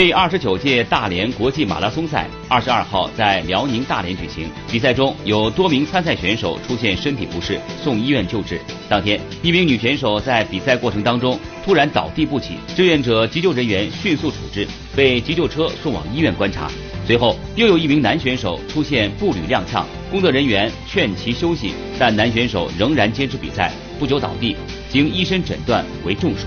第二十九届大连国际马拉松赛二十二号在辽宁大连举行比赛中有多名参赛选手出现身体不适送医院救治。当天一名女选手在比赛过程当中突然倒地不起志愿者急救人员迅速处置被急救车送往医院观察。随后又有一名男选手出现步履踉跄工作人员劝其休息但男选手仍然坚持比赛不久倒地经医生诊断为中暑。